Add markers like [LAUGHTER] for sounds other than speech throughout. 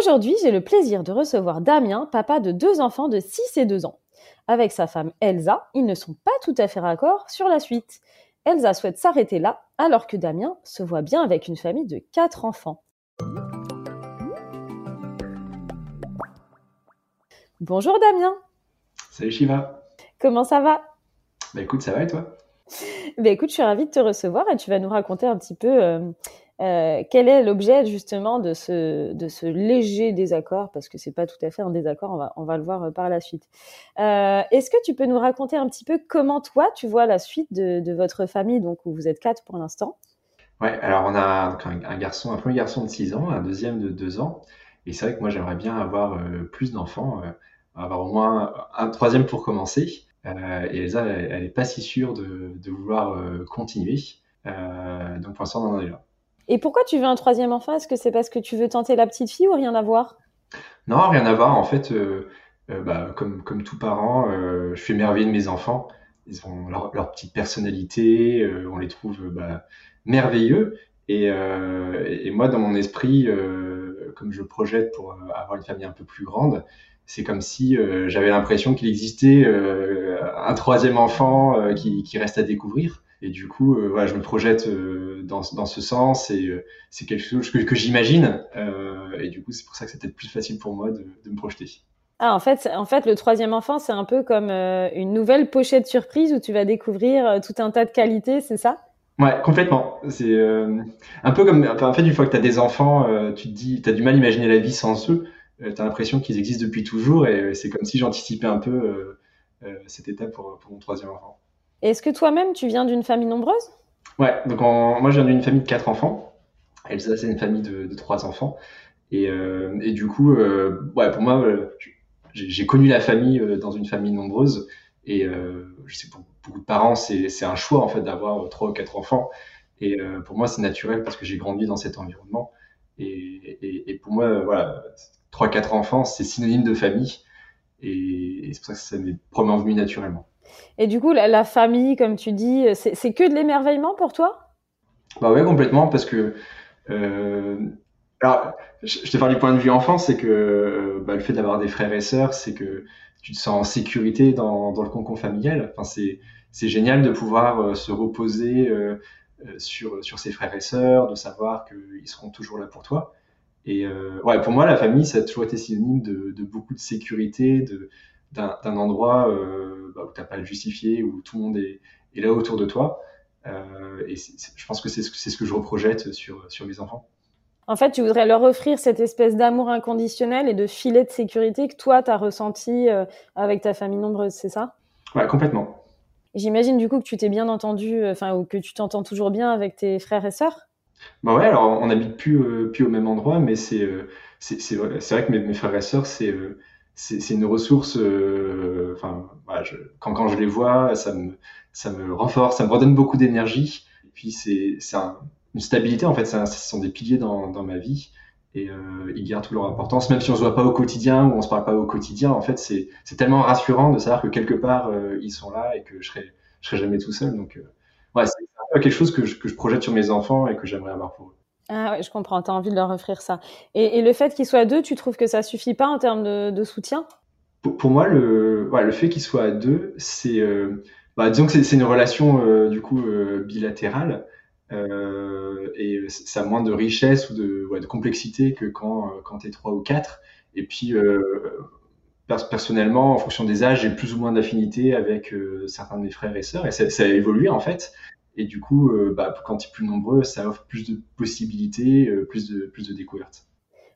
Aujourd'hui, j'ai le plaisir de recevoir Damien, papa de deux enfants de 6 et 2 ans. Avec sa femme Elsa, ils ne sont pas tout à fait raccords sur la suite. Elsa souhaite s'arrêter là, alors que Damien se voit bien avec une famille de quatre enfants. Bonjour Damien. Salut Shiva. Comment ça va? Bah écoute, ça va et toi? Bah écoute, je suis ravie de te recevoir et tu vas nous raconter un petit peu euh, euh, quel est l'objet justement de ce, de léger désaccord, parce que c'est pas tout à fait un désaccord, on va, le voir euh, par la suite. Est-ce que tu peux nous raconter un petit peu comment toi tu vois la suite de, de votre famille, donc où vous êtes quatre pour l'instant? Ouais, alors on a un, garçon, un premier garçon de 6 ans, un deuxième de 2 ans, et c'est vrai que moi j'aimerais bien avoir plus d'enfants avoir au moins un troisième pour commencer. Euh, et Elsa, elle, n'est pas si sûre de, vouloir euh, continuer. Euh, donc pour l'instant, on en est là. Et pourquoi tu veux un troisième enfant? Est-ce que c'est parce que tu veux tenter la petite fille ou rien à voir? Non, rien à voir. En fait, bah, comme, comme tout parent, je suis émerveillé de mes enfants. Ils ont leur, petite personnalité, on les trouve bah, merveilleux. Et, moi, dans mon esprit, comme je projette pour avoir une famille un peu plus grande, c'est comme si euh, j'avais l'impression qu'il existait euh, un troisième enfant euh, qui, reste à découvrir. Et du coup, voilà, je me projette dans, dans, ce sens et c'est quelque chose que, que j'imagine. et du coup, c'est pour ça que c'était plus facile pour moi de, de, me projeter. Ah, en fait, en fait, le troisième enfant, c'est un peu comme une nouvelle pochette surprise où tu vas découvrir tout un tas de qualités, c'est ça? Ouais, complètement. C'est un peu comme, en fait, une fois que tu as des enfants, tu te dis, tu as du mal à imaginer la vie sans eux. Euh, tu as l'impression qu'ils existent depuis toujours et euh, c'est comme si j'anticipais un peu euh, cette étape pour, mon troisième enfant. Est-ce que toi-même, tu viens d'une famille nombreuse? Ouais, donc moi je viens d'une famille de quatre enfants. Elsa, c'est une famille de, trois enfants. Et, et, du coup, ouais, pour moi, j'ai connu la famille dans une famille nombreuse. Et je sais, pour beaucoup de parents, c'est un choix en fait d'avoir trois ou quatre enfants. Et pour moi, c'est naturel parce que j'ai grandi dans cet environnement. Et, et, et pour moi, voilà, 3-4 enfants, c'est synonyme de famille. Et, c'est pour ça que ça m'est probablement venu naturellement. Et du coup, la, famille, comme tu dis, c'est que de l'émerveillement pour toi? Bah ouais, complètement, parce que. Euh, alors, je te parle du point de vue enfant, c'est que euh, bah, le fait d'avoir des frères et sœurs, c'est que tu te sens en sécurité dans, le concon familial. Enfin, c'est génial de pouvoir euh, se reposer sur, sur ses frères et sœurs, de savoir qu'ils seront toujours là pour toi. Et ouais, pour moi, la famille, ça a toujours été synonyme de, de beaucoup de sécurité, d'un endroit euh, bah, où tu n'as pas à le justifier, où tout le monde est, est là autour de toi. Euh, et je pense que c'est ce, ce que je reprojette sur, sur mes enfants. En fait, tu voudrais leur offrir cette espèce d'amour inconditionnel et de filet de sécurité que toi, tu as ressenti euh, avec ta famille nombreuse, c'est ça? Ouais, complètement. J'imagine du coup que tu t'es bien entendu, enfin, ou que tu t'entends toujours bien avec tes frères et sœurs? Bah ouais, alors on n'habite plus, euh, plus au même endroit, mais c'est euh, c'est vrai, vrai que mes, mes, frères et sœurs, c'est euh, c'est une ressource. Enfin, voilà, je, quand, quand je les vois, ça me, ça me renforce, ça me redonne beaucoup d'énergie. Et puis c'est un, une stabilité, en fait, ça, ce sont des piliers dans, dans ma vie. Et euh, ils gardent toute leur importance, même si on se voit pas au quotidien ou on se parle pas au quotidien. En fait, c'est tellement rassurant de savoir que quelque part ils sont là et que je serai, je serai jamais tout seul. Donc, ouais, c'est quelque chose que je, que je, projette sur mes enfants et que j'aimerais avoir pour eux. Ah ouais, je comprends, tu as envie de leur offrir ça. Et, le fait qu'ils soient deux, tu trouves que ça suffit pas en termes de, soutien? Pour, moi, le, le fait qu'ils soient deux, c'est, euh, bah, disons que c'est une relation euh, du coup euh, bilatérale et ça a moins de richesse ou de complexité que quand, quand tu es trois ou quatre. Et puis, personnellement, en fonction des âges, j'ai plus ou moins d'affinité avec certains de mes frères et sœurs et ça, ça a évolué en fait. Et du coup, euh, bah, quand tu es plus nombreux, ça offre plus de possibilités, euh, plus de, plus de découvertes.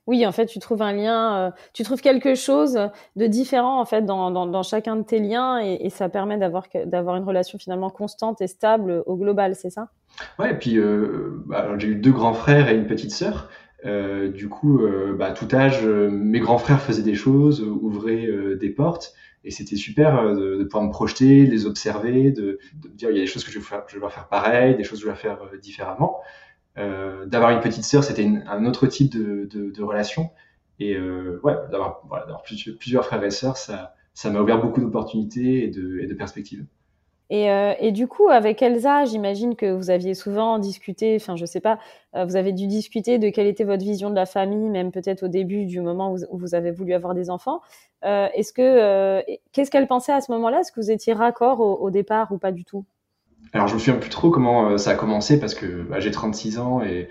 Oui, en fait, tu trouves un lien, euh, tu trouves quelque chose de différent en fait dans, dans, dans chacun de tes liens et, et ça permet d'avoir d'avoir une relation finalement constante et stable au global, c'est ça? Ouais, et puis bah, j'ai eu deux grands frères et une petite sœur. du coup, bah, à tout âge, mes grands frères faisaient des choses, ouvraient des portes. Et c'était super euh, de, de, pouvoir me projeter, les observer, de, de, me dire il y a des choses que je vais faire, je faire pareil, des choses que je vais faire euh, différemment. Euh, d'avoir une petite sœur, c'était un autre type de, de, de relation. Et ouais, d'avoir plusieurs, frères et sœurs, ça, m'a ouvert beaucoup d'opportunités et de, de perspectives. Et, du coup, avec Elsa, j'imagine que vous aviez souvent discuté, enfin, je sais pas, vous avez dû discuter de quelle était votre vision de la famille, même peut-être au début du moment où, vous avez voulu avoir des enfants. Euh, Est-ce que, euh, qu'est-ce qu'elle pensait à ce moment-là? Est-ce que vous étiez raccord au, au, départ ou pas du tout? Alors, je me souviens plus trop comment euh, ça a commencé parce que bah, j'ai 36 ans et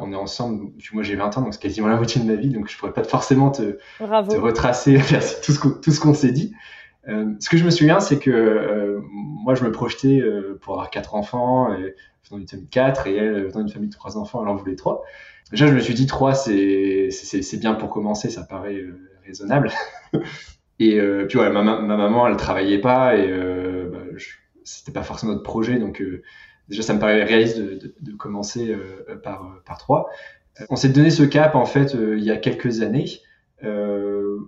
on est ensemble, moi j'ai 20 ans, donc c'est quasiment la moitié de ma vie, donc je pourrais pas forcément te, te retracer [LAUGHS] tout ce qu'on s'est dit. Ce que je me souviens, c'est que moi, je me projetais pour avoir quatre enfants, et, dans une famille de quatre, et elle, dans une famille de trois enfants, elle en voulait trois. Déjà, je me suis dit, trois, c'est bien pour commencer, ça paraît raisonnable. [LAUGHS] et puis voilà, ma, ma, maman, elle travaillait pas, et bah, c'était pas forcément notre projet, donc déjà, ça me paraît réaliste de, commencer par, par trois. On s'est donné ce cap, en fait, il y a quelques années. Euh,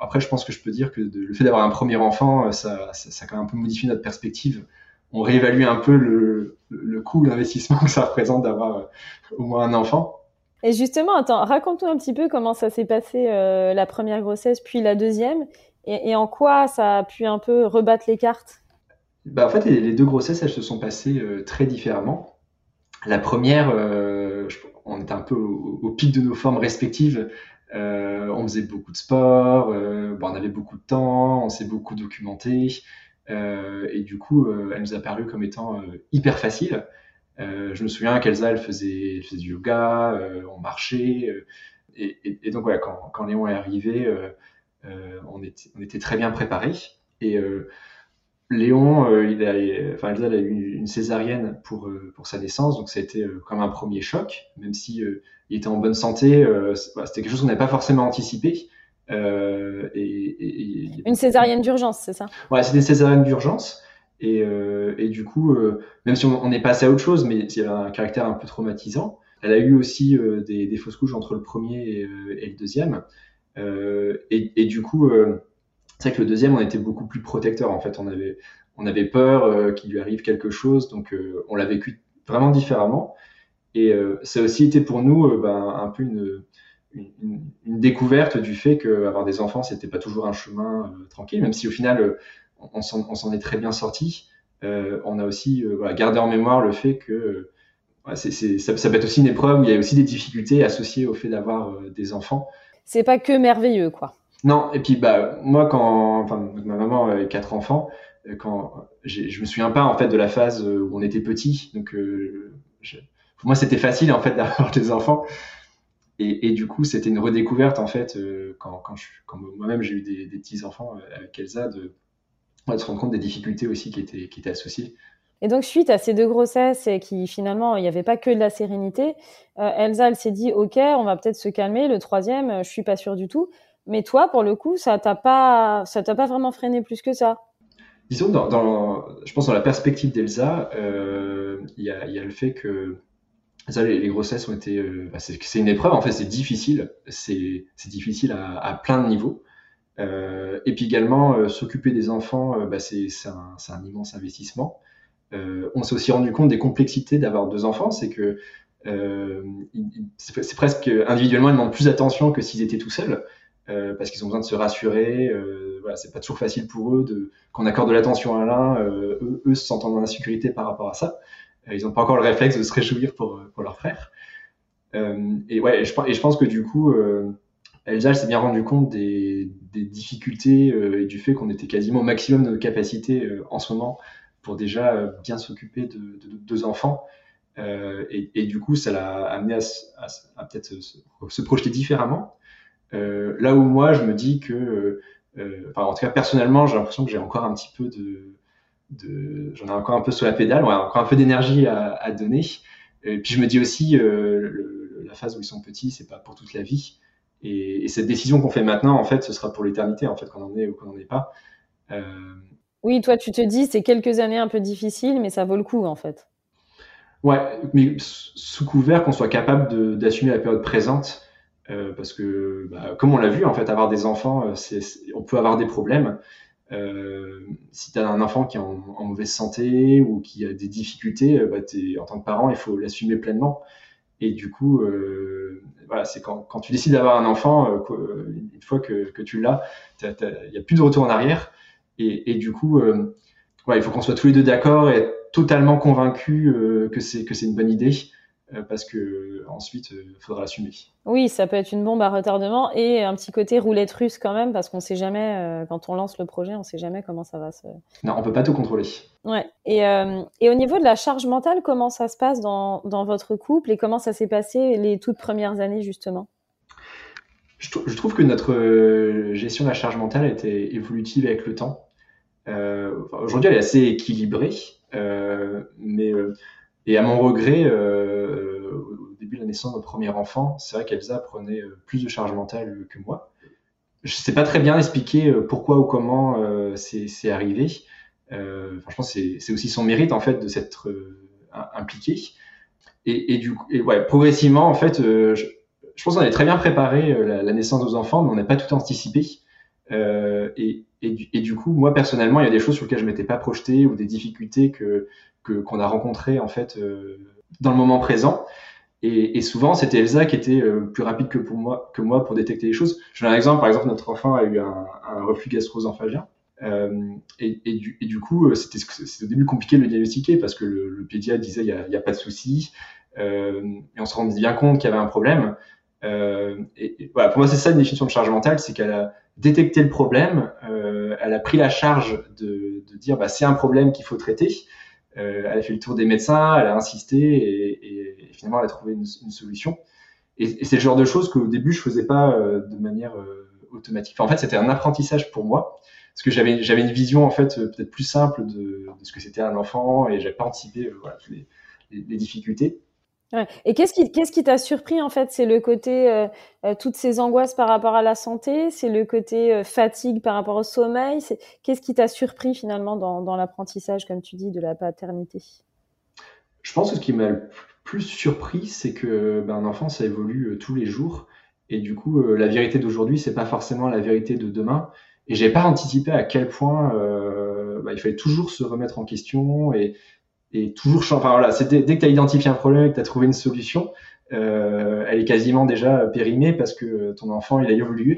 après, je pense que je peux dire que le fait d'avoir un premier enfant, euh, ça, a quand même un peu modifié notre perspective. On réévalue un peu le, coût, l'investissement [LAUGHS] que ça représente d'avoir euh, au moins un enfant. Et justement, attends, raconte-nous un petit peu comment ça s'est passé euh, la première grossesse, puis la deuxième, et, en quoi ça a pu un peu rebattre les cartes? Bah, en fait, les deux grossesses, elles se sont passées euh, très différemment. La première, euh, on était un peu au, au, pic de nos formes respectives. On faisait beaucoup de sport, bon, on avait beaucoup de temps, on s'est beaucoup documenté. Et du coup, elle nous a paru comme étant hyper facile. Je me souviens qu'Elsa, elle faisait, elle faisait du yoga, on marchait. Et, et, et, donc, voilà, quand, quand Léon est arrivé, on, était, on était très bien préparés. Et Léon, euh, il a, enfin, Elsa, elle a eu une césarienne pour, pour sa naissance, donc ça a été comme un premier choc, même si il était en bonne santé. Euh, c'était quelque chose qu'on n'avait pas forcément anticipé. Euh, et, une césarienne d'urgence, c'est ça? Ouais, c'était une césarienne d'urgence. Et, euh, et, du coup, euh, même si on, est passé à autre chose, mais il y avait un caractère un peu traumatisant. Elle a eu aussi euh, des, des, fausses couches entre le premier et, le deuxième. et, du coup, c'est vrai que le deuxième, on était beaucoup plus protecteur. En fait, on avait, on avait peur qu'il lui arrive quelque chose, donc on l'a vécu vraiment différemment. Et ça a aussi été pour nous ben, un peu une, une, découverte du fait qu'avoir des enfants, c'était pas toujours un chemin tranquille, même si au final, on s'en est très bien sorti. on a aussi voilà, gardé en mémoire le fait que ça, ça, peut être aussi une épreuve où il y a aussi des difficultés associées au fait d'avoir des enfants. C'est pas que merveilleux, quoi. Non, et puis bah moi quand enfin ma maman avait quatre enfants, quand je me souviens pas en fait de la phase où on était petit, donc euh, pour moi, c'était facile en fait [LAUGHS] d'avoir des enfants. Et, et, du coup, c'était une redécouverte en fait euh, quand, quand, quand moi-même j'ai eu des, des, petits enfants euh, avec Elsa de, de, se rendre compte des difficultés aussi qui étaient, qui étaient associées. Et donc, suite à ces deux grossesses et qui finalement, il n'y avait pas que de la sérénité, euh, Elsa, elle s'est dit, OK, on va peut-être se calmer. Le troisième, euh, je suis pas sûre du tout. Mais toi, pour le coup, ça t'a pas, ça t'a pas vraiment freiné plus que ça? Disons, dans, dans je pense dans la perspective d'Elsa, euh, il y, a, y a le fait que ça, les, les, grossesses ont été, euh, bah c'est une épreuve. En fait, c'est difficile. C'est difficile à, à, plein de niveaux. Euh, et puis également, euh, s'occuper des enfants, euh, bah c'est un, un, immense investissement. Euh, on s'est aussi rendu compte des complexités d'avoir deux enfants, c'est que c'est presque individuellement, ils demandent plus d'attention que s'ils étaient tout seuls, parce qu'ils ont besoin de se rassurer. voilà, c'est pas toujours facile pour eux de qu'on accorde de l'attention à l'un, eux, eux se sentent en insécurité par rapport à ça. Euh, ils n'ont pas encore le réflexe de se réjouir pour, euh, pour leur frère. Euh, et ouais, et je, pense que du coup, Elsa s'est bien rendu compte des, des difficultés et du fait qu'on était quasiment au maximum de nos capacités en ce moment pour déjà bien s'occuper de, de, de, deux enfants. Euh, et, du coup, ça l'a amené à, peut-être se, projeter différemment. Euh, là où moi, je me dis que, euh, en tout cas, personnellement, j'ai l'impression que j'ai encore un petit peu de, j'en ai encore un peu sur la pédale, ouais, encore un peu d'énergie à, donner. Et puis je me dis aussi, euh, la phase où ils sont petits, c'est pas pour toute la vie. Et, et cette décision qu'on fait maintenant, en fait, ce sera pour l'éternité, en fait, qu'on en est ou qu'on n'en est pas. Euh... Oui, toi, tu te dis, c'est quelques années un peu difficiles, mais ça vaut le coup, en fait. Ouais, mais sous couvert qu'on soit capable d'assumer la période présente, euh, parce que, bah, comme on l'a vu, en fait, avoir des enfants, euh, on peut avoir des problèmes. Euh, si tu as un enfant qui est en, en, mauvaise santé ou qui a des difficultés, bah, en tant que parent, il faut l'assumer pleinement. Et du coup, euh, voilà, c'est quand, quand, tu décides d'avoir un enfant, euh, une fois que, que tu l'as, il n'y a plus de retour en arrière. Et, et du coup, euh, ouais, il faut qu'on soit tous les deux d'accord et totalement convaincus que c'est une bonne idée. Euh, parce que ensuite il faudra l'assumer. Oui, ça peut être une bombe à retardement et un petit côté roulette russe quand même parce qu'on sait jamais euh, quand on lance le projet, on sait jamais comment ça va se. Non, on peut pas tout contrôler. Ouais. Et, euh, et au niveau de la charge mentale, comment ça se passe dans, dans votre couple et comment ça s'est passé les toutes premières années justement? Je, je, trouve que notre gestion de la charge mentale été évolutive avec le temps. Aujourd'hui, elle est assez équilibrée, mais et à mon regret, euh, au début de la naissance de notre premier enfant, c'est vrai qu'Elsa prenait euh, plus de charge mentale que moi. Je ne sais pas très bien expliquer euh, pourquoi ou comment c'est arrivé. Euh, que c'est aussi son mérite en fait de s'être impliqué. Et, du et progressivement en fait, je, pense qu'on avait très bien préparé la, naissance de nos enfants, mais on n'a pas tout anticipé. Euh, et, et, du, et, du, coup, moi personnellement, il y a des choses sur lesquelles je m'étais pas projeté ou des difficultés que qu'on a rencontrées en fait euh, dans le moment présent. Et, souvent, c'était Elsa qui était euh, plus rapide que pour moi pour détecter les choses. Je donne un exemple. Par exemple, notre enfant a eu un, reflux gastro-œsophagien. Euh, et, du, coup, c'était au début compliqué de le diagnostiquer parce que le, le pédiatre disait il n'y a, pas de souci. Et on se rendait bien compte qu'il y avait un problème. Pour moi, c'est ça une définition de charge mentale, c'est qu'elle a détecté le problème, elle a pris la charge de, de dire bah, c'est un problème qu'il faut traiter. Euh, elle a fait le tour des médecins, elle a insisté et, et finalement elle a trouvé une, une solution. Et, c'est le genre de choses qu'au début je faisais pas euh, de manière euh, automatique. En fait, c'était un apprentissage pour moi parce que j'avais j'avais une vision en fait peut-être plus simple de, de ce que c'était un enfant et j'avais pas anticipé voilà, les, les difficultés. Et qu'est-ce qui qu'est-ce qui t'a surpris en fait? C'est le côté euh, euh, toutes ces angoisses par rapport à la santé, c'est le côté euh, fatigue par rapport au sommeil? Qu'est-ce qui t'a surpris finalement dans, dans l'apprentissage, comme tu dis, de la paternité? Je pense que ce qui m'a le plus surpris, c'est que ben, un enfant ça évolue tous les jours. Et du coup la vérité d'aujourd'hui c'est pas forcément la vérité de demain. Et j'ai pas anticipé à quel point ben, il fallait toujours se remettre en question et et toujours enfin voilà c'est dès, dès, que tu as identifié un problème et que tu as trouvé une solution euh, elle est quasiment déjà périmée parce que ton enfant il a évolué.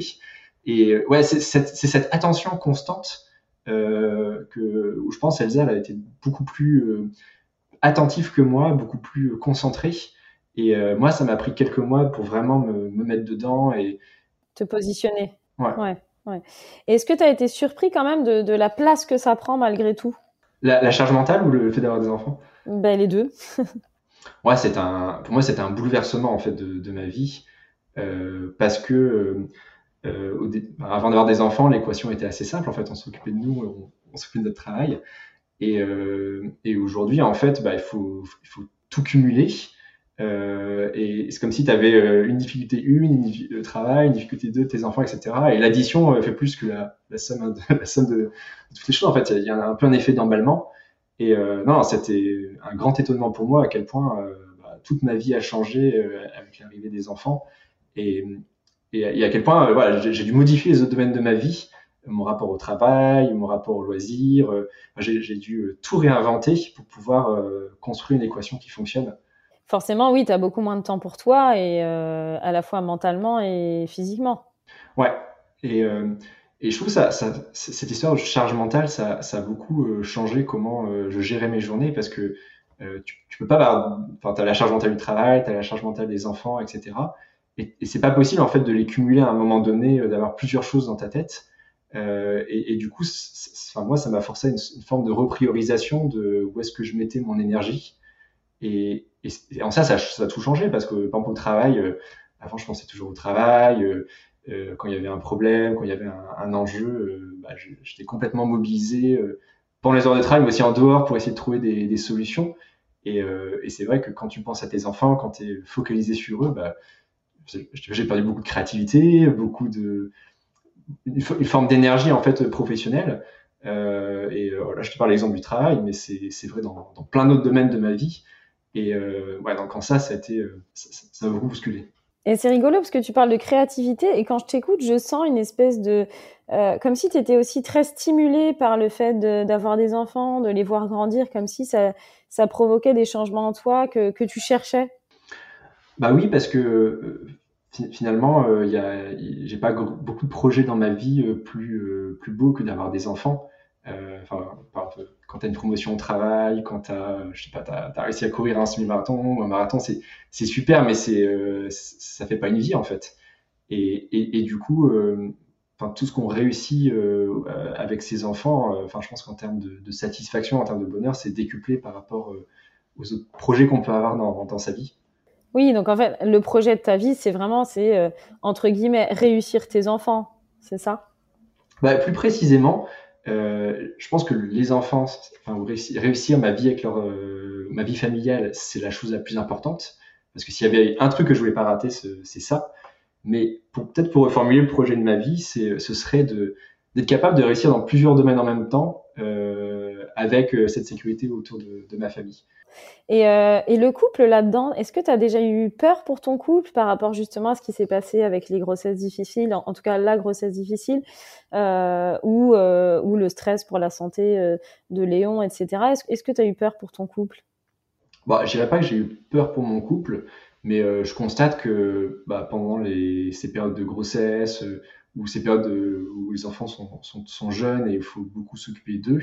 Et ouais c'est cette, cette, attention constante euh, que où je pense Elsa elle a été beaucoup plus euh, attentive que moi beaucoup plus concentrée. Et euh, moi ça m'a pris quelques mois pour vraiment me, me, mettre dedans et te positionner. Ouais, ouais, ouais. est-ce que tu as été surpris quand même de, de la place que ça prend malgré tout? La, la, charge mentale ou le fait d'avoir des enfants? Ben, Les deux. [LAUGHS] ouais, c'est un, pour moi, c'était un bouleversement en fait de, de ma vie euh, parce que euh, euh au avant d'avoir des enfants, l'équation était assez simple. En fait, on s'occupait de nous, on, on s'occupait de notre travail. Et, euh, et aujourd'hui, en fait, bah, il, faut, il faut tout cumuler. Euh, et c'est comme si tu avais euh, une difficulté 1, une difficulté de travail, une difficulté 2, tes enfants, etc. Et l'addition euh, fait plus que la, somme, [LAUGHS] de, toutes les choses. En fait, il y a un peu un effet d'emballement. Et euh, non, c'était un grand étonnement pour moi à quel point euh, bah, toute ma vie a changé euh, avec l'arrivée des enfants. Et, et, et, à quel point voilà, j'ai dû modifier les autres domaines de ma vie, mon rapport au travail, mon rapport au loisir. j'ai dû tout réinventer pour pouvoir construire une équation qui fonctionne forcément, oui, tu as beaucoup moins de temps pour toi, et euh, à la fois mentalement et physiquement. Ouais, et, euh, et je trouve ça, cette histoire de charge mentale, ça, a beaucoup euh, changé comment je gérais mes journées, parce que tu, peux pas avoir, enfin, tu as la charge mentale du travail, tu as la charge mentale des enfants, etc. Et, et c'est pas possible, en fait, de les cumuler à un moment donné, d'avoir plusieurs choses dans ta tête. Et, et, du coup, enfin, moi, ça m'a forcé à une, une, forme de repriorisation de où est-ce que je mettais mon énergie. Et, et, en ça, ça, a tout changé parce que, par exemple, au travail, euh, avant, je pensais toujours au travail. Euh, euh, quand il y avait un problème, quand il y avait un, enjeu, bah, j'étais complètement mobilisé pendant les heures de travail, mais aussi en dehors pour essayer de trouver des, solutions. Et, c'est vrai que quand tu penses à tes enfants, quand tu es focalisé sur eux, bah, j'ai perdu beaucoup de créativité, beaucoup de une, forme d'énergie en fait professionnelle. Et euh, là, je te parle l'exemple du travail, mais c'est vrai dans plein d'autres domaines de ma vie. Et euh, ouais, donc en ça, ça a été, euh, ça, ça beaucoup bousculé. Et c'est rigolo parce que tu parles de créativité et quand je t'écoute, je sens une espèce de, euh, comme si tu étais aussi très stimulé par le fait d'avoir des enfants, de les voir grandir, comme si ça, ça provoquait des changements en toi que, que tu cherchais. Bah oui, parce que euh, finalement, euh, j'ai pas beaucoup de projets dans ma vie plus, plus beaux que d'avoir des enfants. Enfin, quand tu as une promotion au travail, quand tu as, je sais pas, as, réussi à courir un semi-marathon ou un marathon, c'est super, mais c'est ça fait pas une vie en fait. Et, et, du coup, enfin, tout ce qu'on réussit avec ses enfants, enfin, je pense qu'en termes de, de, satisfaction, en termes de bonheur, c'est décuplé par rapport aux autres projets qu'on peut avoir dans, dans, sa vie. Oui, donc en fait, le projet de ta vie, c'est vraiment, c'est euh, entre guillemets, réussir tes enfants, c'est ça? Bah, Plus précisément, euh, je pense que les enfants, enfin, réussir, ma vie avec leur, euh, ma vie familiale, c'est la chose la plus importante. Parce que s'il y avait un truc que je voulais pas rater, c'est ça. Mais peut-être pour reformuler le projet de ma vie, ce serait d'être capable de réussir dans plusieurs domaines en même temps avec cette sécurité autour de ma famille. Et, euh, et, le couple là-dedans, est-ce que tu as déjà eu peur pour ton couple par rapport justement à ce qui s'est passé avec les grossesses difficiles, en, tout cas la grossesse difficile, euh, ou, euh, ou le stress pour la santé de Léon, etc. Est-ce, est que tu as eu peur pour ton couple? Bah, Je dirais pas que j'ai eu peur pour mon couple, mais je constate que bah, pendant ces périodes de grossesse ou ces périodes où les enfants sont, sont, jeunes et il faut beaucoup s'occuper d'eux,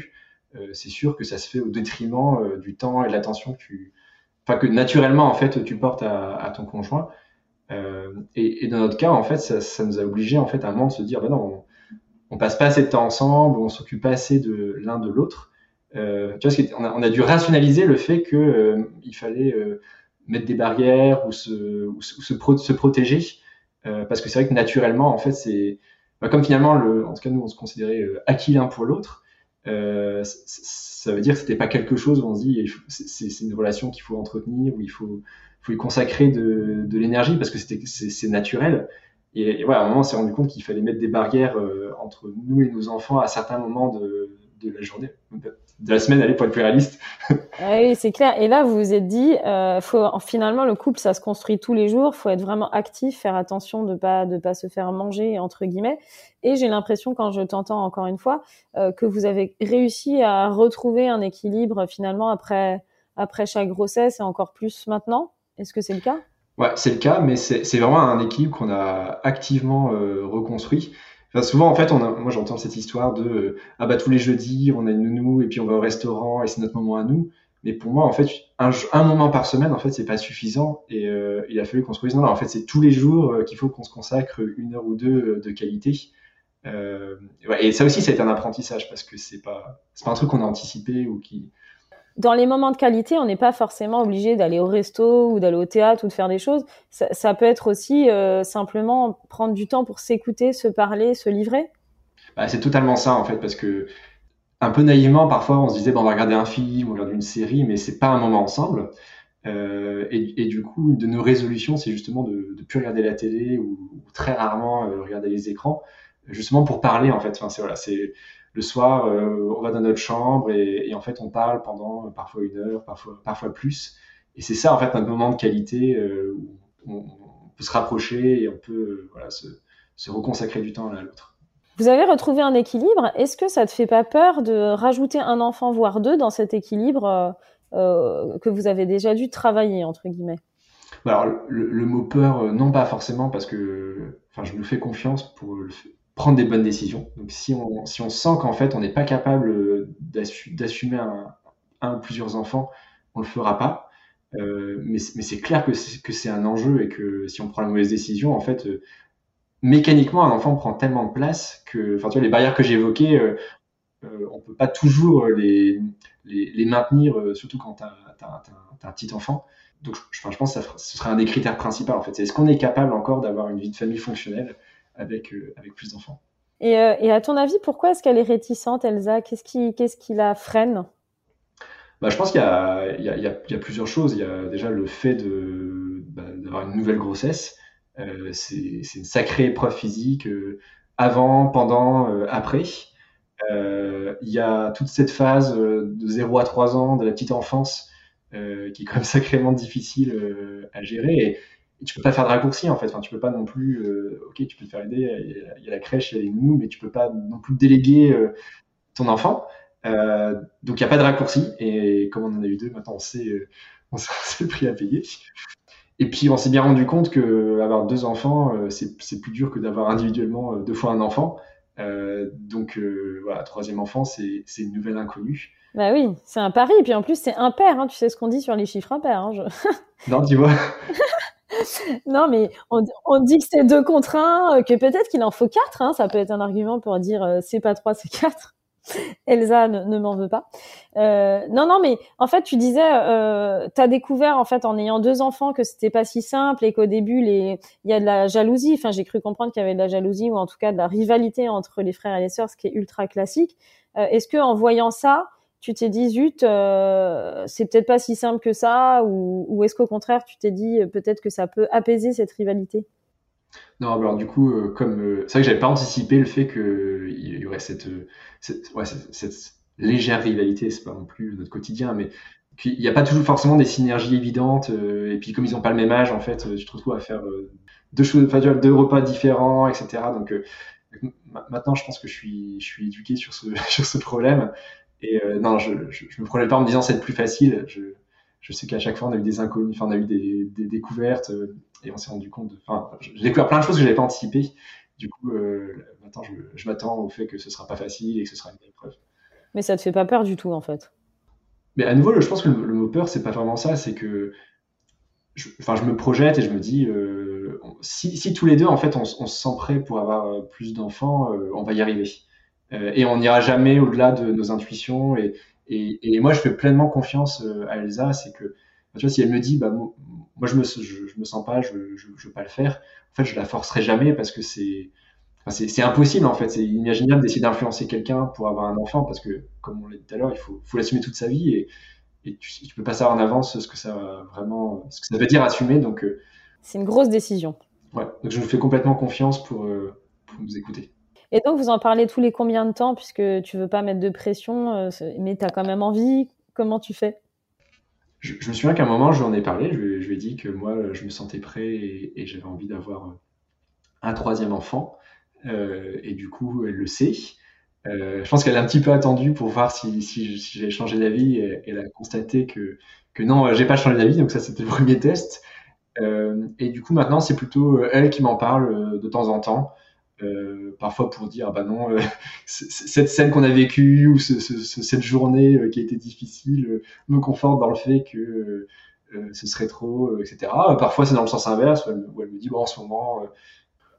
c'est sûr que ça se fait au détriment euh, du temps et de l'attention que naturellement en fait tu portes à, ton conjoint. Euh, et, dans notre cas, en fait, ça, nous a obligé en fait à un moment de se dire, bah non, on, passe pas assez de temps ensemble, on s'occupe pas assez de l'un de l'autre. Euh, on a, on dû rationaliser le fait que il fallait mettre des barrières ou se, se, protéger, parce que c'est vrai que naturellement, en fait, c'est bah, comme finalement, le, en tout cas nous, on se considérait acquis l'un pour l'autre. Euh, ça veut dire que c'était pas quelque chose où on se dit c'est une relation qu'il faut entretenir où il faut, faut y consacrer de, l'énergie parce que c'est naturel. Et, voilà, à un moment, on s'est rendu compte qu'il fallait mettre des barrières euh, entre nous et nos enfants à certains moments de, de la journée, de la semaine, allez, pour être plus réaliste. [LAUGHS] Ah oui, c'est clair. Et là, vous vous êtes dit, euh, faut, finalement, le couple, ça se construit tous les jours. faut être vraiment actif, faire attention de pas de pas se faire manger, entre guillemets. Et j'ai l'impression, quand je t'entends encore une fois, euh, que vous avez réussi à retrouver un équilibre finalement après, après chaque grossesse et encore plus maintenant. Est-ce que c'est le cas? Ouais, c'est le cas, mais c'est vraiment un équilibre qu'on a activement euh, reconstruit souvent, en fait, on moi j'entends cette histoire de euh, ah bah tous les jeudis on a une nounou et puis on va au restaurant et c'est notre moment à nous. Mais pour moi, en fait, un, moment par semaine, en fait, c'est pas suffisant et euh, il a fallu qu'on se dise non, non, en fait, c'est tous les jours euh, qu'il faut qu'on se consacre une heure ou deux de qualité. et ça aussi, ça a été un apprentissage parce que c'est pas c'est pas un truc qu'on a anticipé ou qui dans les moments de qualité, on n'est pas forcément obligé d'aller au resto ou d'aller au théâtre ou de faire des choses. Ça, peut être aussi euh, simplement prendre du temps pour s'écouter, se parler, se livrer. Bah, c'est totalement ça en fait, parce que un peu naïvement, parfois, on se disait bon, on va regarder un film ou regarder une série, mais c'est pas un moment ensemble. Euh, et, du coup, de nos résolutions, c'est justement de ne plus regarder la télé ou, très rarement euh, regarder les écrans, justement pour parler en fait. Enfin, c'est le soir, euh, on va dans notre chambre et, en fait, on parle pendant parfois une heure, parfois, parfois plus. Et c'est ça, en fait, notre moment de qualité euh, où on, peut se rapprocher et on peut euh, voilà, se, se reconsacrer du temps l'un à l'autre. Vous avez retrouvé un équilibre. Est-ce que ça te fait pas peur de rajouter un enfant, voire deux, dans cet équilibre euh, que vous avez déjà dû travailler, entre guillemets? Alors, le, le, mot peur, non pas forcément, parce que enfin, je me fais confiance pour le, prendre des bonnes décisions. Donc si on, si on sent qu'en fait on n'est pas capable euh, d'assumer un, ou plusieurs enfants, on le fera pas. Euh, mais c'est clair que c'est un enjeu et que si on prend la mauvaise décision, en fait, euh, mécaniquement, un enfant prend tellement de place que, enfin, tu vois, les barrières que j'ai évoquées, on peut pas toujours les, les, maintenir, surtout quand tu as, un petit enfant. Donc, je, pense que ce serait un des critères principaux, en fait. Est-ce qu'on est capable encore d'avoir une vie de famille fonctionnelle? Avec, euh, avec plus d'enfants. Et, euh, et, à ton avis, pourquoi est-ce qu'elle est réticente, Elsa? Qu'est-ce qui, qu'est-ce qui la freine? Bah, je pense qu'il y a, y, y plusieurs choses. Il y a déjà le fait de, bah, d'avoir une nouvelle grossesse. Euh, c'est, c'est une sacrée épreuve physique euh, avant, pendant, euh, après. il y a toute cette phase de 0 à 3 ans de la petite enfance qui est quand même [LAUGHS] sacrément difficile à gérer. Et, tu peux pas faire de raccourci en fait. Enfin, tu peux pas non plus. Euh, ok, tu peux te faire aider. Il y, a la crèche, il y a les nounous, mais tu peux pas non plus déléguer euh, ton enfant. Euh, donc il n'y a pas de raccourci. Et comme on en a eu deux, maintenant on sait, [LAUGHS] on sait, le prix à payer. Et puis on s'est bien rendu compte que avoir deux enfants, c'est plus dur que d'avoir individuellement deux fois un enfant. donc voilà, troisième enfant, c'est une nouvelle inconnue. Bah oui, c'est un pari. Et puis en plus, c'est impair. Hein. Tu sais ce qu'on dit sur les chiffres impairs. Hein, non, tu vois. [LAUGHS] non, mais on, dit que c'est deux contre un, que peut-être qu'il en faut quatre. Hein. Ça peut être un argument pour dire c'est pas trois, c'est quatre. [LAUGHS] Elsa ne, m'en veut pas. Euh, non, non, mais en fait, tu disais, euh, tu as découvert en fait en ayant deux enfants que c'était pas si simple et qu'au début, il y a de la jalousie. Enfin, j'ai cru comprendre qu'il y avait de la jalousie ou en tout cas de la rivalité entre les frères et les sœurs, ce qui est ultra classique. Euh, est-ce que en voyant ça, tu t'es dit zut, euh, c'est peut-être pas si simple que ça, ou, est-ce qu'au contraire, tu t'es dit peut-être que ça peut apaiser cette rivalité? Non, alors du coup, euh, comme euh, c'est vrai que j'avais pas anticipé le fait qu'il y aurait cette, légère rivalité, c'est pas non plus notre quotidien, mais qu'il n'y a pas toujours forcément des synergies évidentes. Euh, et puis comme ils ont pas le même âge, en fait, tu te retrouves à faire deux choses, enfin, deux repas différents, etc. Donc maintenant, je pense que je suis, éduqué sur ce [LAUGHS] problème. Et non, je, je, je, me projette pas en me disant c'est plus facile. Je, je sais qu'à chaque fois on a eu des inconnus, enfin on a eu des, des découvertes et on s'est rendu compte. Enfin, j'ai découvert plein de choses que j'avais pas anticipées. Du coup, euh, maintenant, je, m'attends au fait que ce sera pas facile et que ce sera une épreuve. Mais ça te fait pas peur du tout, en fait? Mais à nouveau, je pense que le, mot peur, c'est pas vraiment ça. C'est que, je, enfin, je me projette et je me dis, euh, si, si, tous les deux, en fait, on, on se sent prêt pour avoir euh, plus d'enfants, euh, on va y arriver. Euh, et on n'ira jamais au-delà de nos intuitions. Et, et, et, moi, je fais pleinement confiance à Elsa. C'est que, tu vois, si elle me dit, bah, moi je me je, me sens pas, je, je veux pas le faire. En fait, je la forcerai jamais parce que c'est enfin, c'est impossible en fait. C'est inimaginable d'essayer d'influencer quelqu'un pour avoir un enfant parce que, comme on l'a dit tout à l'heure, il faut, faut l'assumer toute sa vie et, et tu, tu peux pas savoir en avance ce que ça vraiment, ce que ça veut dire assumer. Donc euh, c'est une grosse décision. Ouais, donc je vous fais complètement confiance pour, euh, pour nous écouter. Et donc vous en parlez tous les combien de temps puisque tu veux pas mettre de pression, euh, mais tu as quand même envie. Comment tu fais? Je, me souviens qu'à un moment, je lui en ai parlé, je, lui ai dit que moi, je me sentais prêt et, j'avais envie d'avoir un troisième enfant. Euh, et du coup, elle le sait. Euh, je pense qu'elle a un petit peu attendu pour voir si, si, j'ai changé d'avis. Elle a constaté que, que non, j'ai pas changé d'avis. Donc ça, c'était le premier test. Euh, et du coup, maintenant, c'est plutôt elle qui m'en parle de temps en temps. Euh, parfois pour dire bah non euh, [LAUGHS] cette scène qu'on a vécue ou ce, ce, cette journée euh, qui a été difficile me conforte dans le fait que ce serait trop etc parfois c'est dans le sens inverse où elle, me dit bon en ce moment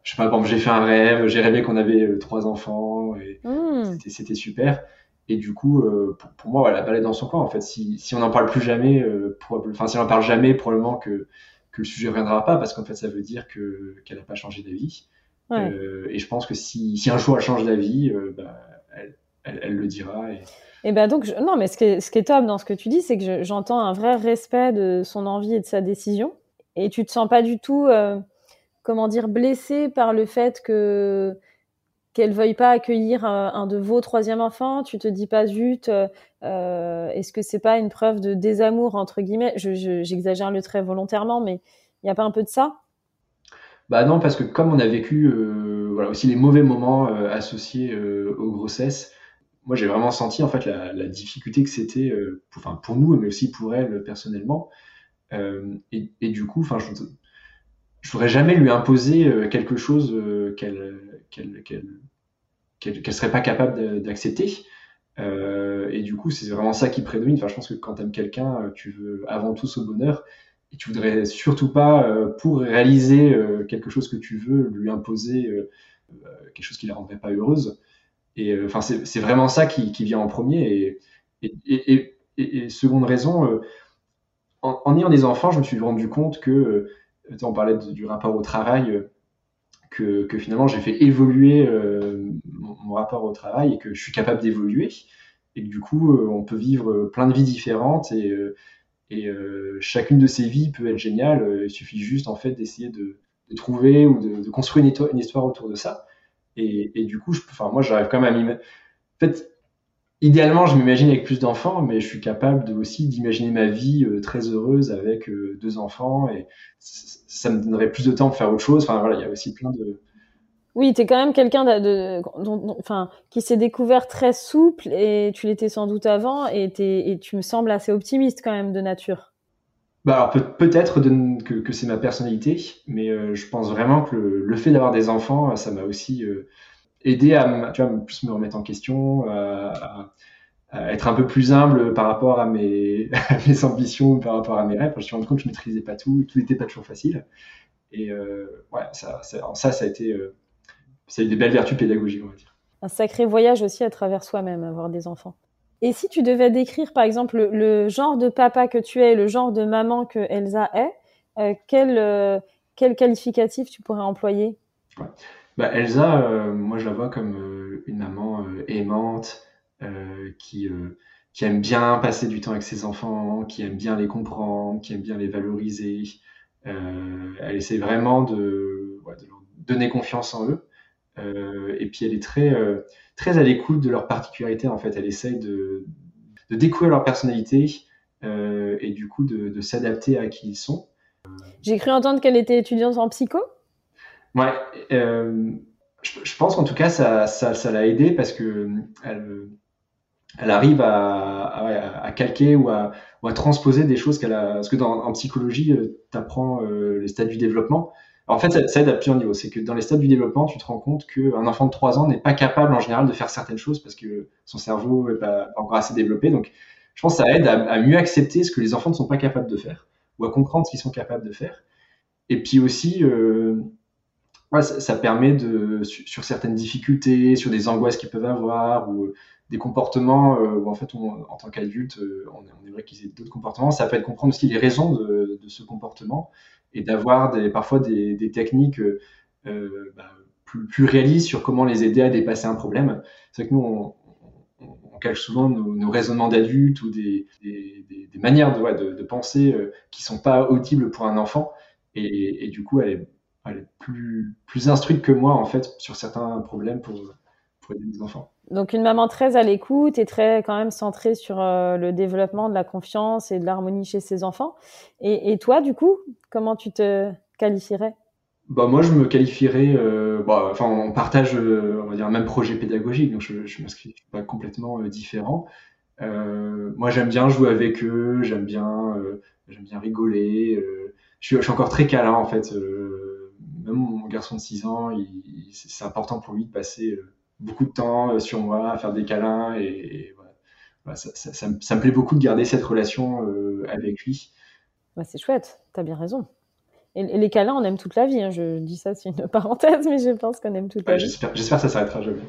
je sais pas bon j'ai fait un rêve j'ai rêvé qu'on avait trois enfants et mmh. c'était super. Et du coup pour, pour, moi elle a balai dans son coin en fait si, si on n'en parle plus jamais enfin si on n'en parle jamais probablement que que le sujet reviendra pas parce qu'en fait ça veut dire que qu'elle n'a pas changé d'avis euh, et je pense que si, si, un jour elle change d'avis, euh, bah, elle, elle, le dira. Et, et ben donc, non, mais ce qui, est, ce qui est top dans ce que tu dis, c'est que j'entends un vrai respect de son envie et de sa décision. Et tu te sens pas du tout, euh, comment dire, blessé par le fait que qu'elle veuille pas accueillir un, de vos troisième enfants. Tu te dis pas zut, euh, est-ce que c'est pas une preuve de désamour entre guillemets? J'exagère je, le trait volontairement, mais il n'y a pas un peu de ça? Bah non, parce que comme on a vécu euh, voilà, aussi les mauvais moments euh, associés euh, aux grossesses, moi j'ai vraiment senti en fait la, difficulté que c'était, pour, pour nous, mais aussi pour elle personnellement. Et, du coup, je, je voudrais jamais lui imposer quelque chose qu'elle qu'elle qu'elle qu'elle serait pas capable d'accepter. Et du coup, c'est vraiment ça qui prédomine. Enfin, je pense que quand tu aimes quelqu'un, tu veux avant tout ce bonheur et tu voudrais surtout pas, euh, pour réaliser euh, quelque chose que tu veux, lui imposer euh, quelque chose qui la rendrait pas heureuse. Et enfin, c'est vraiment ça qui, qui, vient en premier. Et, et, seconde raison, en, en, ayant des enfants, je me suis rendu compte que, on parlait du rapport au travail, que, que finalement j'ai fait évoluer mon, mon, rapport au travail et que je suis capable d'évoluer. Et que du coup, on peut vivre plein de vies différentes et et euh, chacune de ces vies peut être géniale. Euh, il suffit juste en fait d'essayer de, de, trouver ou de, de construire une, histoire autour de ça. Et, et du coup, je, enfin moi, j'arrive quand même à m'imaginer. En fait, idéalement, je m'imagine avec plus d'enfants, mais je suis capable de, aussi d'imaginer ma vie euh, très heureuse avec deux enfants et ça me donnerait plus de temps pour faire autre chose. Enfin voilà, il y a aussi plein de, oui, tu es quand même quelqu'un de, enfin, qui s'est découvert très souple et tu l'étais sans doute avant et, et, tu me sembles assez optimiste quand même de nature. Bah alors peut-être que, que c'est ma personnalité, mais euh, je pense vraiment que le, fait d'avoir des enfants, ça m'a aussi, euh, aider à, tu vois, plus me remettre en question, à, être un peu plus humble par rapport à mes, [LAUGHS] mes ambitions, par rapport à mes rêves. Je me suis rendu compte que je maîtrisais pas tout, tout n'était pas toujours facile. Et euh, ouais, ça, ça, a été, ça a eu des belles vertus pédagogiques, on va dire. Un sacré voyage aussi à travers soi-même, avoir des enfants. Et si tu devais décrire, par exemple, le, genre de papa que tu es, le genre de maman que Elsa est, euh, quel, euh, quel qualificatif tu pourrais employer? Ouais. bah, Elsa, euh, moi je la vois comme une maman aimante, qui, qui aime bien passer du temps avec ses enfants, qui aime bien les comprendre, qui aime bien les valoriser. elle essaie vraiment de, ouais, de leur donner confiance en eux. Et puis elle est très très à l'écoute de leurs particularités. En fait, elle essaye de, de découvrir leur personnalité euh, et du coup de, de s'adapter à qui ils sont. J'ai cru entendre qu'elle était étudiante en psycho. Ouais, euh, je, je, pense qu'en tout cas ça, ça, ça l'a aidé parce que elle, elle arrive à, à, à, calquer ou à, ou à transposer des choses qu'elle a. Parce que dans, en psychologie, euh, tu apprends euh, les stades du développement en fait, ça, aide à plusieurs niveaux. C'est que dans les stades du développement, tu te rends compte qu'un enfant de 3 ans n'est pas capable en général de faire certaines choses parce que son cerveau n'est pas, encore assez développé. Donc, je pense que ça aide à, mieux accepter ce que les enfants ne sont pas capables de faire ou à comprendre ce qu'ils sont capables de faire. Et puis aussi, euh, ça, permet de, sur, certaines difficultés, sur des angoisses qu'ils peuvent avoir ou des comportements euh, où en fait, en tant qu'adulte, euh, on, on aimerait qu'ils aient d'autres comportements. Ça peut être comprendre aussi les raisons de ce comportement et d'avoir parfois des, techniques euh, euh, bah, plus, réalistes sur comment les aider à dépasser un problème. C'est vrai que nous, on, cache souvent nos, raisonnements d'adultes ou des, manières de, penser euh, qui sont pas audibles pour un enfant. Et, du coup, elle est, plus instruite que moi, en fait, sur certains problèmes pour, pour aider les enfants. Donc une maman très à l'écoute et très quand même centrée sur euh, le développement de la confiance et de l'harmonie chez ses enfants. Et, toi, du coup, comment tu te qualifierais? Bah moi, je me qualifierais. Euh, bah, enfin, on partage, euh, on va dire, un même projet pédagogique, donc je, je m'inscris pas complètement différent. Moi, j'aime bien jouer avec eux, j'aime bien, j'aime bien rigoler. je, suis, je suis encore très câlin en fait. même mon garçon de 6 ans, c'est important pour lui de passer beaucoup de temps euh, sur moi, à faire des câlins et, et voilà. ça, ça, ça, ça, me plaît beaucoup de garder cette relation euh, avec lui. Ouais, c'est chouette, tu as bien raison. Et, et, les câlins, on aime toute la vie. Hein. Je dis ça, c'est une [LAUGHS] parenthèse, mais je pense qu'on aime toute ouais, la vie. J'espère que ça s'arrêtera jamais.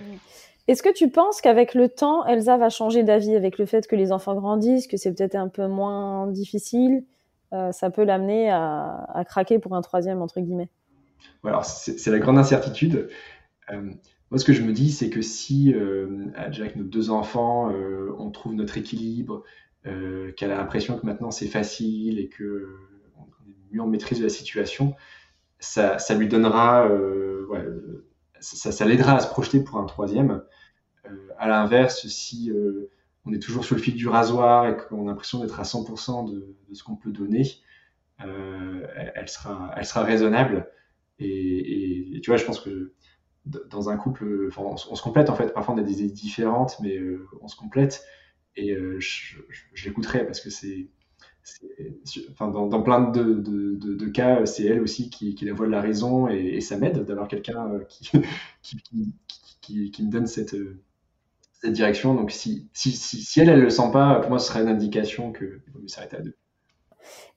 Est-ce que tu penses qu'avec le temps, Elsa va changer d'avis avec le fait que les enfants grandissent, que c'est peut-être un peu moins difficile euh, Ça peut l'amener à, à, craquer pour un troisième, entre guillemets? Alors c'est la grande incertitude. Euh, moi, ce que je me dis, c'est que si, euh, avec nos deux enfants, euh, on trouve notre équilibre, euh, qu'elle a l'impression que maintenant c'est facile et que on est mieux en maîtrise de la situation, ça, ça lui donnera, euh, ça, l'aidera à se projeter pour un troisième. Euh, à l'inverse, si euh, on est toujours sur le fil du rasoir et qu'on a l'impression d'être à 100% de, ce qu'on peut donner, elle, sera, elle sera raisonnable. Et, tu vois, je pense que dans un couple, enfin, on, se complète en fait. Parfois, on a des idées différentes, mais euh, on se complète. Et euh, je, l'écouterai parce que c'est, enfin, dans, plein de, cas, c'est elle aussi qui, la voix de la raison et, ça m'aide d'avoir quelqu'un euh, qui, [LAUGHS] qui, me donne cette, cette direction. Donc, si, si, si, elle, elle le sent pas, pour moi, ce serait une indication qu'il vaut mieux s'arrêter à deux.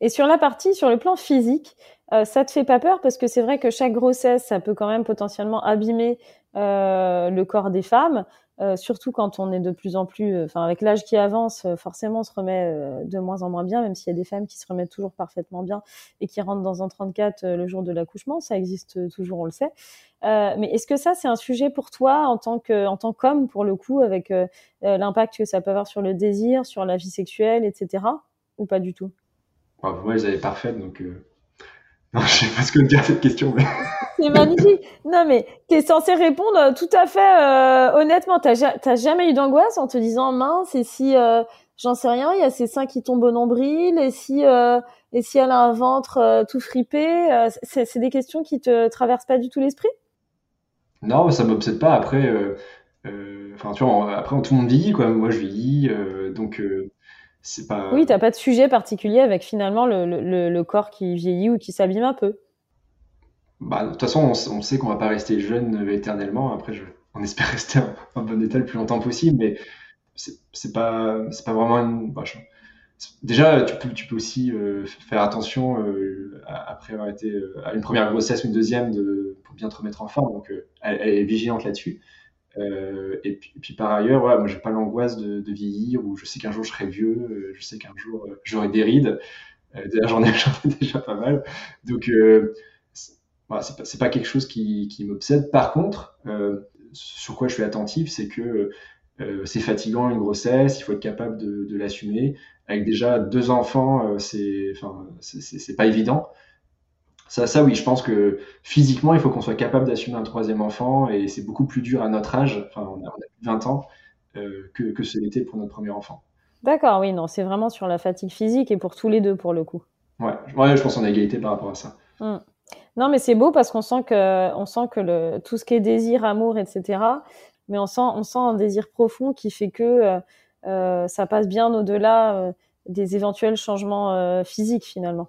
Et sur la partie, sur le plan physique, euh, ça te fait pas peur parce que c'est vrai que chaque grossesse, ça peut quand même potentiellement abîmer euh, le corps des femmes, euh, surtout quand on est de plus en plus, euh, enfin avec l'âge qui avance, forcément on se remet de moins en moins bien, même s'il y a des femmes qui se remettent toujours parfaitement bien et qui rentrent dans un 34 le jour de l'accouchement, ça existe toujours, on le sait. mais est-ce que ça c'est un sujet pour toi en tant que, en tant qu'homme pour le coup, avec l'impact que ça peut avoir sur le désir, sur la vie sexuelle, etc. Ou pas du tout? Bah, moi, avaient parfaite, donc. Euh... [LAUGHS] Non, je sais pas ce que me dire cette question. Mais... [LAUGHS] C'est magnifique. Non, mais tu es censé répondre euh, tout à fait euh, honnêtement. T'as jamais eu d'angoisse en te disant mince et si euh, j'en sais rien, il y a ces seins qui tombent au nombril et si euh, et si elle a un ventre tout fripé. C'est des questions qui te traversent pas du tout l'esprit? Non, ça m'obsède pas. Après, enfin tu vois, après tout le monde vieillit quoi. Moi, je vieillis, donc pas... Oui, t'as pas de sujet particulier avec finalement le, le, le corps qui vieillit ou qui s'abîme un peu. Bah, de toute façon, on, on sait qu'on va pas rester jeune éternellement. Après, je, on espère [LAUGHS] rester en, bon état le plus longtemps possible, mais c'est pas, c'est pas vraiment une. Bah, déjà, tu peux, tu peux aussi euh, faire attention euh, après avoir été euh, à une première grossesse ou une deuxième de, pour bien te remettre en forme. Donc, elle, est vigilante là-dessus. Et, puis, par ailleurs, voilà, moi, j'ai pas l'angoisse de, vieillir ou je sais qu'un jour je serai vieux, je sais qu'un jour j'aurai des rides. déjà, [LAUGHS] j'en ai, déjà pas mal. Donc, voilà, c'est pas, quelque chose qui, qui m'obsède. Par contre, sur quoi je suis attentif, c'est que euh, c'est fatigant une grossesse, il faut être capable de, l'assumer. Avec déjà deux enfants, euh, c'est, enfin, pas évident. Ça, ça, oui, je pense que physiquement, il faut qu'on soit capable d'assumer un troisième enfant et c'est beaucoup plus dur à notre âge, enfin, on a, a 20 ans, euh, que, que ce n'était pour notre premier enfant. D'accord, oui, non, c'est vraiment sur la fatigue physique et pour tous les deux, pour le coup. Ouais, ouais je pense qu'on a égalité par rapport à ça. Mmh. Non, mais c'est beau parce qu'on sent que, on sent que le, tout ce qui est désir, amour, etc., mais on sent, on sent un désir profond qui fait que euh, euh ça passe bien au-delà euh, des éventuels changements euh, physiques finalement.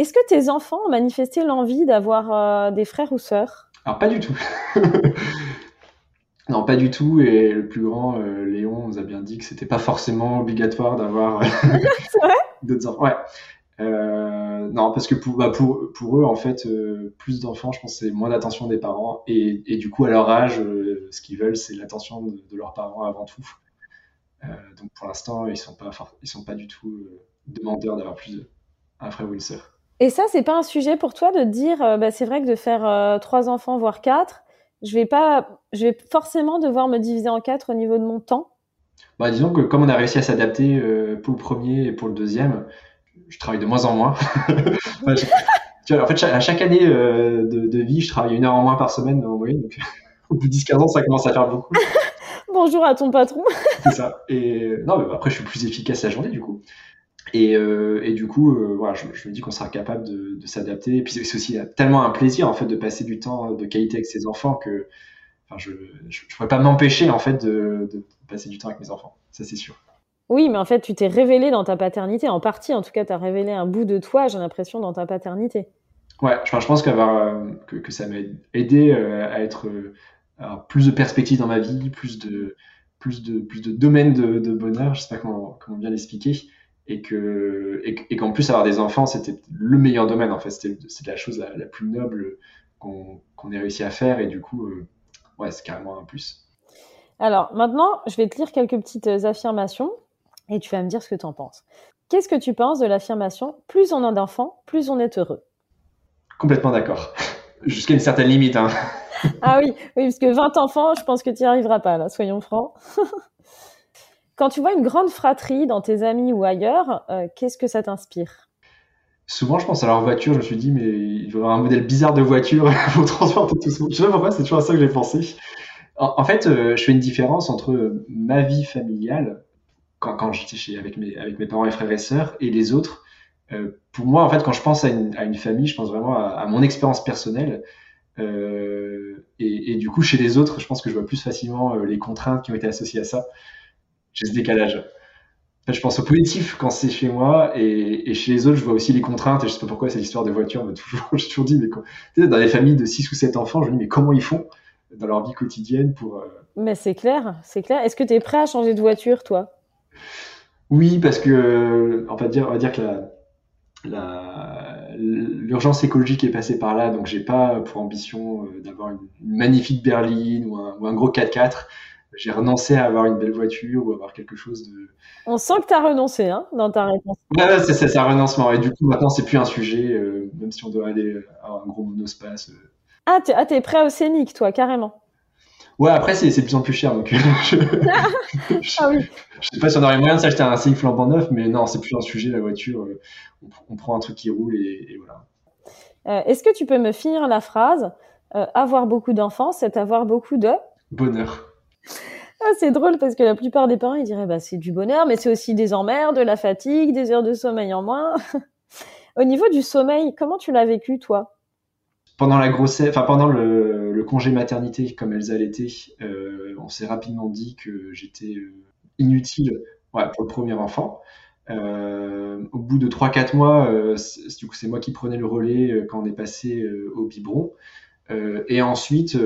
Est-ce que tes enfants ont manifesté l'envie d'avoir des frères ou sœurs? Alors pas du tout. [LAUGHS] non, pas du tout. Et le plus grand, Léon, nous a bien dit que c'était pas forcément obligatoire d'avoir [LAUGHS] [LAUGHS] d'autres enfants. Ouais. Euh, non, parce que pour, bah pour, pour eux, en fait, euh, plus d'enfants, je pense, c'est moins d'attention des parents. Et, et, du coup, à leur âge, euh, ce qu'ils veulent, c'est l'attention de, de, leurs parents avant tout. Euh, donc pour l'instant, ils sont pas, ils sont pas du tout demandeurs d'avoir plus de, un frère ou une sœur. Et ça, c'est pas un sujet pour toi de dire, bah, c'est vrai que de faire trois enfants, voire quatre, je vais pas, je vais forcément devoir me diviser en quatre au niveau de mon temps? Bah, disons que comme on a réussi à s'adapter pour le premier et pour le deuxième, je travaille de moins en moins. [LAUGHS] tu vois, en fait, à chaque année euh, de, de, vie, je travaille une heure en moins par semaine en moyenne. Donc, [LAUGHS] au bout de 10-15 ans, ça commence à faire beaucoup. [LAUGHS] Bonjour à ton patron. c'est ça. Et non, mais après, je suis plus efficace la journée, du coup. Et, euh, et du coup, euh, voilà, je, je, me dis qu'on sera capable de, de s'adapter. Et puis, c'est aussi tellement un plaisir, en fait, de passer du temps de qualité avec ses enfants que enfin, je ne pourrais pas m'empêcher, en fait, de, de passer du temps avec mes enfants. Ça, c'est sûr. Oui, mais en fait, tu t'es révélé dans ta paternité. En partie, en tout cas, tu as révélé un bout de toi, j'ai l'impression, dans ta paternité. Ouais, je, je pense euh, que, que, ça m'a aidé à être à plus de perspectives dans ma vie, plus de, plus de, plus de domaines de, de bonheur, je sais pas comment, comment bien l'expliquer, et que et, qu'en plus avoir des enfants, c'était le meilleur domaine en fait, c'était la chose la, la plus noble qu'on qu ait réussi à faire, et du coup, euh, ouais, c'est carrément un plus. Alors maintenant, je vais te lire quelques petites affirmations et tu vas me dire ce que tu en penses. Qu'est-ce que tu penses de l'affirmation plus on a d'enfants, plus on est heureux Complètement d'accord. [LAUGHS] Jusqu'à une certaine limite. Hein. ah oui, oui, parce que 20 enfants, je pense que tu n'y arriveras pas, là, soyons francs. [LAUGHS] Quand tu vois une grande fratrie dans tes amis ou ailleurs, euh, qu'est-ce que ça t'inspire? Souvent, je pense à leur voiture, je me suis dit, mais il va y avoir un modèle bizarre de voiture [LAUGHS] pour transporter tout ce monde. Je sais pourquoi, c'est toujours à ça que j'ai pensé. En, fait, euh, je fais une différence entre ma vie familiale quand, quand j'étais chez, avec, mes, avec mes parents et frères et sœurs, et les autres. Euh, pour moi, en fait, quand je pense à une, à une famille, je pense vraiment à, mon expérience personnelle. Et, et, du coup, chez les autres, je pense que je vois plus facilement les contraintes qui ont été associées à ça. J'ai ce décalage. Je pense au positif quand c'est chez moi, et, et, chez les autres, je vois aussi les contraintes. Et je sais pas pourquoi cette histoire de voiture me toujours. [LAUGHS] J'ai toujours dit, mais quand, dans les familles de 6 ou 7 enfants, je me dis, mais comment ils font dans leur vie quotidienne pour. Euh, mais c'est clair, c'est clair. Est-ce que tu es prêt à changer de voiture, toi? Oui, parce que on va dire, on va dire que l'urgence écologique est passée par là, donc j'ai pas pour ambition euh, d'avoir une, magnifique berline ou un, ou un gros 4x4. J'ai renoncé à avoir une belle voiture ou avoir quelque chose de. On sent que tu as renoncé hein, dans ta réponse. Ouais, c'est un renoncement. Et du coup, maintenant, c'est plus un sujet, euh, même si on doit aller à un gros monospace. Euh. Ah, t'es ah, prêt au scénique, toi, carrément. Ouais, après, c'est de plus en plus cher. Donc, je, [LAUGHS] ah oui. je sais pas si on aurait moyen de s'acheter un CX flambant neuf, mais non, c'est plus un sujet, la voiture. On, on, prend un truc qui roule et, et voilà. Euh, Est-ce que tu peux me finir la phrase euh, Avoir beaucoup d'enfants, c'est avoir beaucoup de bonheur. Ah, c'est drôle parce que la plupart des parents ils diraient bah c'est du bonheur, mais c'est aussi des emmerdes, de la fatigue, des heures de sommeil en moins. [LAUGHS] Au niveau du sommeil, comment tu l'as vécu toi? Pendant la grossesse, enfin pendant le, congé maternité, comme Elsa l'était, euh, on s'est rapidement dit que j'étais euh, inutile pour le premier enfant. Euh, au bout de 3-4 mois, euh, du coup, c'est moi qui prenais le relais quand on est passé au biberon. et ensuite,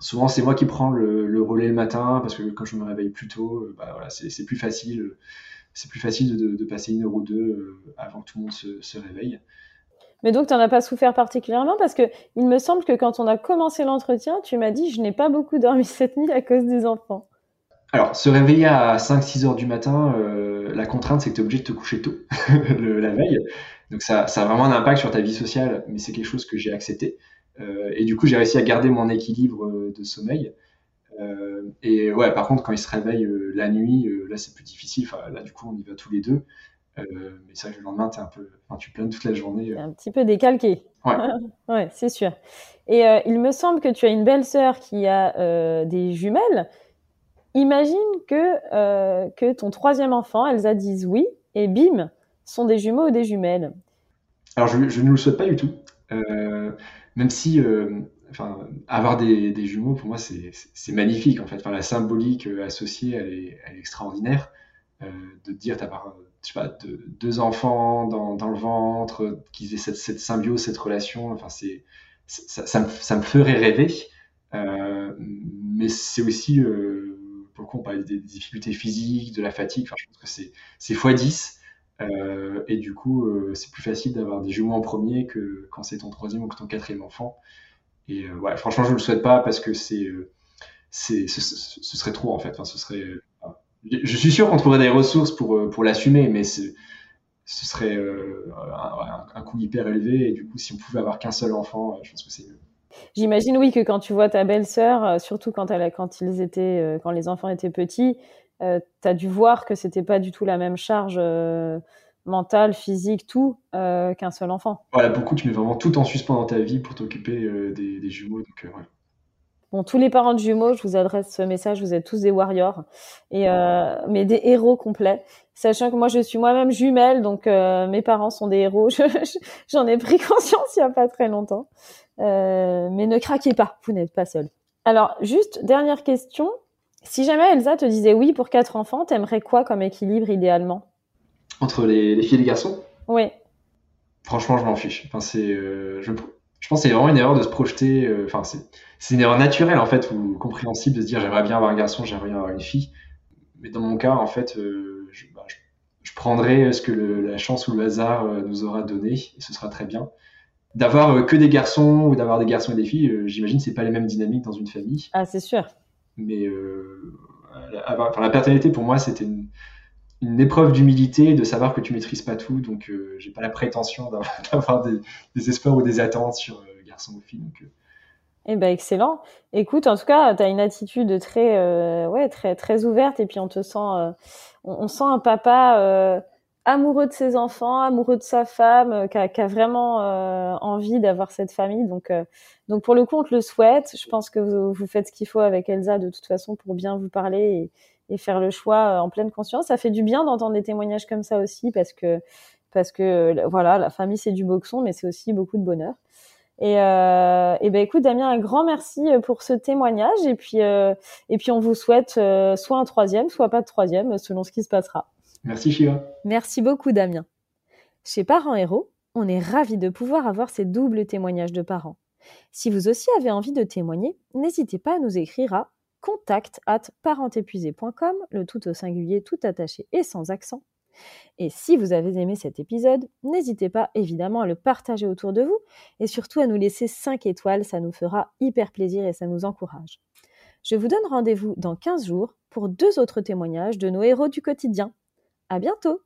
souvent c'est moi qui prends le, relais le matin parce que quand je me réveille plus tôt, bah, voilà, c'est plus facile, c'est plus facile de, passer une heure ou deux avant que tout le monde se, se réveille. Mais donc, tu n'en as pas souffert particulièrement? Parce que il me semble que quand on a commencé l'entretien, tu m'as dit je n'ai pas beaucoup dormi [LAUGHS] cette nuit à cause des enfants. Alors, se réveiller à 5-6 heures du matin, euh, la contrainte, c'est que tu es obligé de te coucher tôt [LAUGHS] la veille. Donc, ça, ça, a vraiment un impact sur ta vie sociale, mais c'est quelque chose que j'ai accepté. Euh, et du coup, j'ai réussi à garder mon équilibre euh, de sommeil. Euh, et ouais, par contre, quand il se réveille la nuit, là, c'est plus difficile. Enfin, là, du coup, on y va tous les deux. Euh, mais que le lendemain, es un peu, enfin, tu planes toute la journée. un petit peu décalqué. Ouais, [LAUGHS] ouais c'est sûr. Et euh, il me semble que tu as une belle sœur qui a des jumelles. Imagine que, que ton troisième enfant, Elsa, dise oui, et bim, sont des jumeaux ou des jumelles. Alors, je, je ne le souhaite pas du tout. Même si, enfin, avoir des, jumeaux, pour moi, c'est magnifique, en fait. Enfin, la symbolique associée, elle est, extraordinaire. de dire, tu je sais pas, de, deux enfants dans, le ventre, qu'ils aient cette, symbiose, cette relation. Enfin, c'est, ça, me, ça, me, ferait rêver. Euh, mais c'est aussi, euh, pour le coup, on parlait des, difficultés physiques, de la fatigue. Enfin, je pense que c'est, c'est x10. Euh, et du coup, euh, c'est plus facile d'avoir des jumeaux en premier que quand c'est ton troisième ou que ton quatrième enfant. Et euh, ouais, franchement, je ne le souhaite pas parce que c'est, euh, c'est, ce, serait trop en fait. Enfin, ce serait je suis sûr qu'on trouverait des ressources pour, euh, pour l'assumer, mais ce serait euh, un, coût hyper élevé. Et du coup, si on pouvait avoir qu'un seul enfant, euh, je pense que c'est mieux. J'imagine, oui, que quand tu vois ta belle-sœur, surtout quand, elle, quand, ils étaient, quand les enfants étaient petits, euh, tu as dû voir que c'était pas du tout la même charge mentale, physique, tout, qu'un seul enfant. Voilà, beaucoup, tu mets vraiment tout en suspens dans ta vie pour t'occuper des, des, jumeaux. Donc, ouais. Bon, tous les parents de jumeaux, je vous adresse ce message, vous êtes tous des warriors, et euh, mais des héros complets. Sachant que moi, je suis moi-même jumelle, donc euh, mes parents sont des héros. [LAUGHS] J'en ai pris conscience il y a pas très longtemps. Euh, mais ne craquez pas, vous n'êtes pas seul. Alors, juste dernière question. Si jamais Elsa te disait oui pour quatre enfants, t'aimerais quoi comme équilibre idéalement? Entre les, les filles et les garçons? Oui. Franchement, je m'en fiche. Enfin, c'est, je, je pense que c'est vraiment une erreur de se projeter. Euh, enfin, c'est une erreur naturelle en fait ou compréhensible de se dire j'aimerais bien avoir un garçon, j'aimerais bien avoir une fille. Mais dans mon cas, en fait, euh, je, bah, je, je, prendrai ce que le, la chance ou le hasard euh, nous aura donné et ce sera très bien. D'avoir que des garçons ou d'avoir des garçons et des filles, j'imagine c'est pas les mêmes dynamiques dans une famille. Ah, c'est sûr. Mais avoir, enfin, la paternité pour moi c'était une, une épreuve d'humilité, de savoir que tu maîtrises pas tout. Donc, euh, j'ai pas la prétention [LAUGHS] d'avoir des, espoirs ou des attentes sur euh, garçon ou fille. Donc, euh. Eh ben excellent. Écoute, en tout cas, tu as une attitude très, euh, ouais, très, très ouverte et puis on te sent, euh, on, sent un papa amoureux de ses enfants, amoureux de sa femme, qui a, a, vraiment envie d'avoir cette famille. Donc, donc pour le coup, on te le souhaite. Je pense que vous, vous faites ce qu'il faut avec Elsa de toute façon pour bien vous parler et, faire le choix euh, en pleine conscience. Ça fait du bien d'entendre des témoignages comme ça aussi parce que parce que euh, voilà, la famille c'est du boxon, mais c'est aussi beaucoup de bonheur. Et, euh, et ben écoute Damien, un grand merci euh, pour ce témoignage et puis euh, et puis on vous souhaite euh, soit un troisième, soit pas de troisième, selon ce qui se passera. Merci Shiva. Merci beaucoup Damien. Chez Parents Héros, on est ravis de pouvoir avoir ces doubles témoignages de parents. Si vous aussi avez envie de témoigner, n'hésitez pas à nous écrire à contact at parentépuisé.com, le tout au singulier, tout attaché et sans accent. Et si vous avez aimé cet épisode, n'hésitez pas évidemment à le partager autour de vous et surtout à nous laisser 5 étoiles, ça nous fera hyper plaisir et ça nous encourage. Je vous donne rendez-vous dans 15 jours pour deux autres témoignages de nos héros du quotidien. À bientôt!